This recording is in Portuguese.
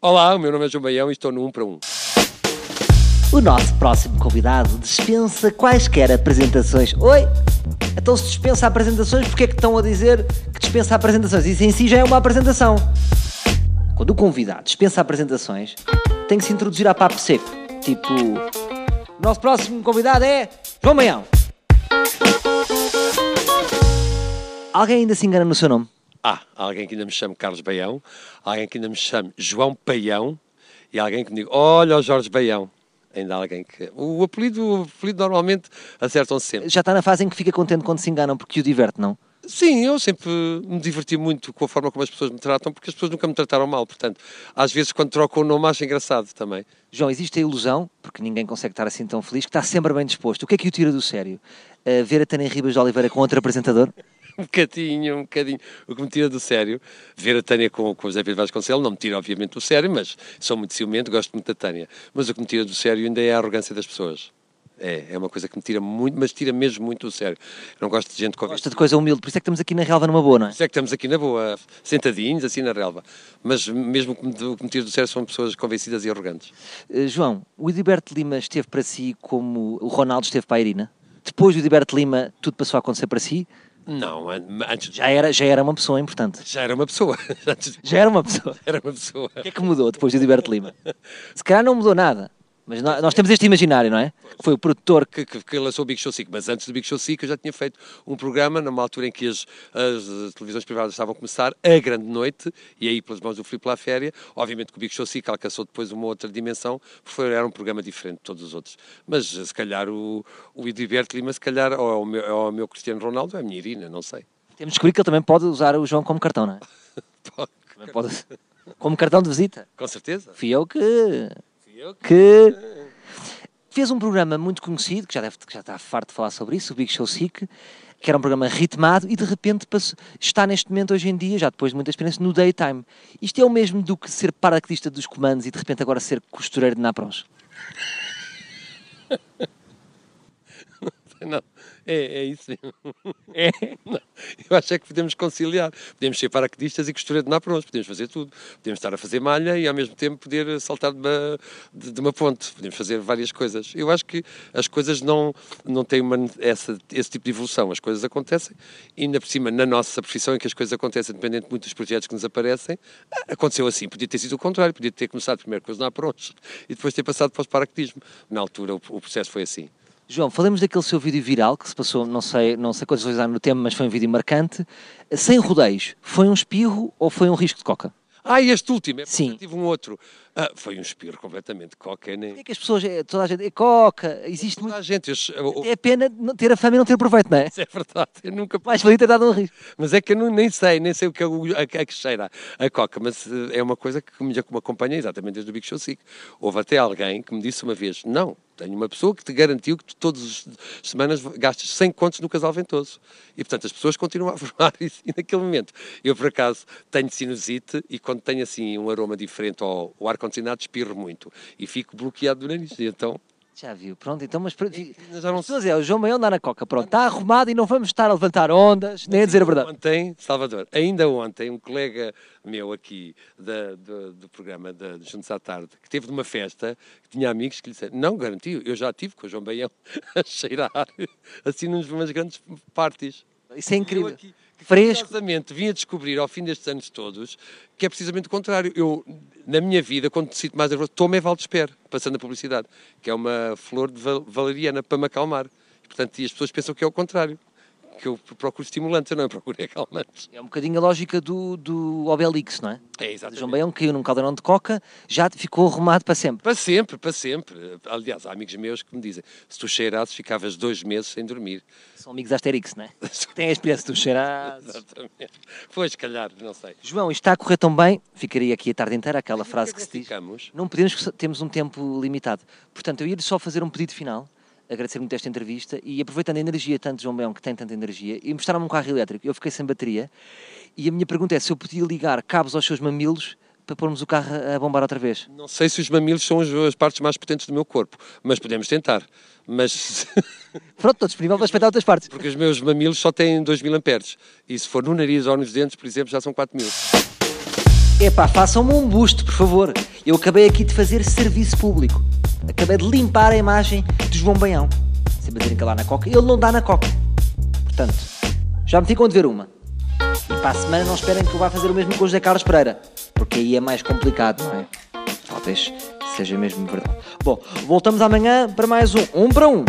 Olá, o meu nome é João Baião e estou no 1 para 1. O nosso próximo convidado dispensa quaisquer apresentações. Oi? Então se dispensa apresentações, porque é que estão a dizer que dispensa apresentações? Isso em si já é uma apresentação. Quando o convidado dispensa apresentações, tem que se introduzir a papo seco. Tipo, o nosso próximo convidado é João Baião. Alguém ainda se engana no seu nome? Ah, há alguém que ainda me chame Carlos Baião, alguém que ainda me chame João Paião e alguém que me diga, olha o Jorge Baião. Ainda há alguém que... O apelido, o apelido normalmente acertam-se sempre. Já está na fase em que fica contente quando se enganam, porque o diverte, não? Sim, eu sempre me diverti muito com a forma como as pessoas me tratam, porque as pessoas nunca me trataram mal, portanto, às vezes quando trocam o nome acho engraçado também. João, existe a ilusão, porque ninguém consegue estar assim tão feliz, que está sempre bem disposto. O que é que o tira do sério? Uh, ver a Tânia Ribas de Oliveira com outro apresentador? um bocadinho, um bocadinho. O que me tira do sério, ver a Tânia com, com o José Pedro Vasconcelos, não me tira obviamente do sério, mas sou muito ciumento, gosto muito da Tânia. Mas o que me tira do sério ainda é a arrogância das pessoas. É, é uma coisa que me tira muito, mas tira mesmo muito do sério. Eu não gosto de gente com Gosta de coisa humilde, por isso é que estamos aqui na relva numa boa, não é? Por isso é que estamos aqui na boa, sentadinhos, assim na relva. Mas mesmo o que me tira do sério são pessoas convencidas e arrogantes. Uh, João, o Edilberto Lima esteve para si como o Ronaldo esteve para a Irina? Depois do Edilberto Lima, tudo passou a acontecer para si? Não, antes já era já era uma pessoa importante. Já era uma pessoa. já era uma pessoa. Era uma pessoa. O que é que mudou depois do Edilberto Lima? Se calhar não mudou nada. Mas nós, nós, temos este imaginário, não é? Que foi o produtor que, que, que, lançou o Big Show 5. Mas antes do Big Show 5 eu já tinha feito um programa, numa altura em que as, as televisões privadas estavam a começar, a grande noite, e aí pelas mãos do Filipe La Féria. Obviamente que o Big Show 5 alcançou depois uma outra dimensão, porque foi, era um programa diferente de todos os outros. Mas se calhar o, o Lima, se calhar, ou é o meu, ou é o meu Cristiano Ronaldo, é a minha Irina, não sei. Temos de descobrir que ele também pode usar o João como cartão, não é? pode. pode. Como cartão de visita. Com certeza. Fui eu que. Que... fez um programa muito conhecido, que já, deve, que já está farto de falar sobre isso, o Big Show Sick, que era um programa ritmado e de repente passou, está neste momento, hoje em dia, já depois de muita experiência, no daytime. Isto é o mesmo do que ser paraquedista dos comandos e de repente agora ser costureiro de Napros? Não, é, é isso. É. Eu acho é que podemos conciliar. Podemos ser paraquedistas e costureiro de napros, podemos fazer tudo. Podemos estar a fazer malha e ao mesmo tempo poder saltar de uma, de, de uma ponte. Podemos fazer várias coisas. Eu acho que as coisas não, não têm uma, essa, esse tipo de evolução. As coisas acontecem e ainda por cima, na nossa profissão, em que as coisas acontecem dependendo muito dos projetos que nos aparecem, aconteceu assim. Podia ter sido o contrário. Podia ter começado primeiro com os napros e depois ter passado para o paraquedismo. Na altura o, o processo foi assim. João, falemos daquele seu vídeo viral que se passou, não sei, não sei quantas vezes há no tema, mas foi um vídeo marcante. Sem rodeios, foi um espirro ou foi um risco de coca? Ah, este último, é Sim. tive um outro. Ah, foi um espirro completamente coca. Nem... É que as pessoas, é, toda a gente, é coca, existe toda muito. A gente. É pena ter a fama e não ter proveito, não é? Isso é verdade, eu nunca. Mais valia ter dado um risco. Mas é que eu não, nem sei, nem sei o que é a, a, que cheira a coca, mas eh, é uma coisa que me, que me acompanha exatamente desde o Big Show 5. Houve até alguém que me disse uma vez: não, tenho uma pessoa que te garantiu que tu todas as semanas gastas 100 contos no casal ventoso. E, portanto, as pessoas continuam a formar isso. E naquele momento, eu, por acaso, tenho sinusite e quando tenho, assim, um aroma diferente ao, ao ar-condicionado, espirro muito. E fico bloqueado do nariz. E então, já viu, pronto, então, mas já não sei. É, o João Maior anda na Coca, pronto, está arrumado e não vamos estar a levantar ondas, nem a dizer a verdade. Ontem, Salvador, ainda ontem, um colega meu aqui da, do, do, programa da, Juntos à Tarde, que teve numa festa, que tinha amigos que lhe disseram, não, garantiu, eu já tive com o João Baião a cheirar, assim, numas grandes parties. Isso é incrível. Fresco. Curiosamente, vim a descobrir ao fim destes anos todos que é precisamente o contrário. Eu, na minha vida, quando sinto mais nervoso, tomo é Valdesper, passando a publicidade, que é uma flor de valeriana para me acalmar. Portanto, e as pessoas pensam que é o contrário que eu procuro estimulantes, eu não procuro calmantes. É um bocadinho a lógica do, do Obelix, não é? É, exatamente. João Baião caiu num caldeirão de coca, já ficou arrumado para sempre. Para sempre, para sempre. Aliás, há amigos meus que me dizem, se tu cheirasses, ficavas dois meses sem dormir. São amigos Asterix, não é? Tem a experiência de tu cheirasses. Exatamente. Pois, calhar, não sei. João, isto está a correr tão bem, ficaria aqui a tarde inteira, aquela frase que, que se diz. Ficamos? Não podemos, temos um tempo limitado. Portanto, eu ia só fazer um pedido final agradecer muito esta entrevista e aproveitando a energia tanto de João Beão, que tem tanta energia, e mostrar-me um carro elétrico. Eu fiquei sem bateria e a minha pergunta é se eu podia ligar cabos aos seus mamilos para pormos o carro a bombar outra vez. Não sei se os mamilos são as partes mais potentes do meu corpo, mas podemos tentar. Mas... Pronto, estou disponível para respeitar outras partes. Porque os meus mamilos só têm 2 mil amperes. E se for no nariz ou nos dentes, por exemplo, já são 4 mil. Epá, façam-me um busto, por favor. Eu acabei aqui de fazer serviço público. Acabei de limpar a imagem João Baião. Sempre a lá na Coca. Ele não dá na Coca. Portanto, já me ficam a dever uma. E para a semana não esperem que eu vá fazer o mesmo com o José Carlos Pereira. Porque aí é mais complicado, não é? Talvez seja mesmo verdade. Bom, voltamos amanhã para mais um Um para Um.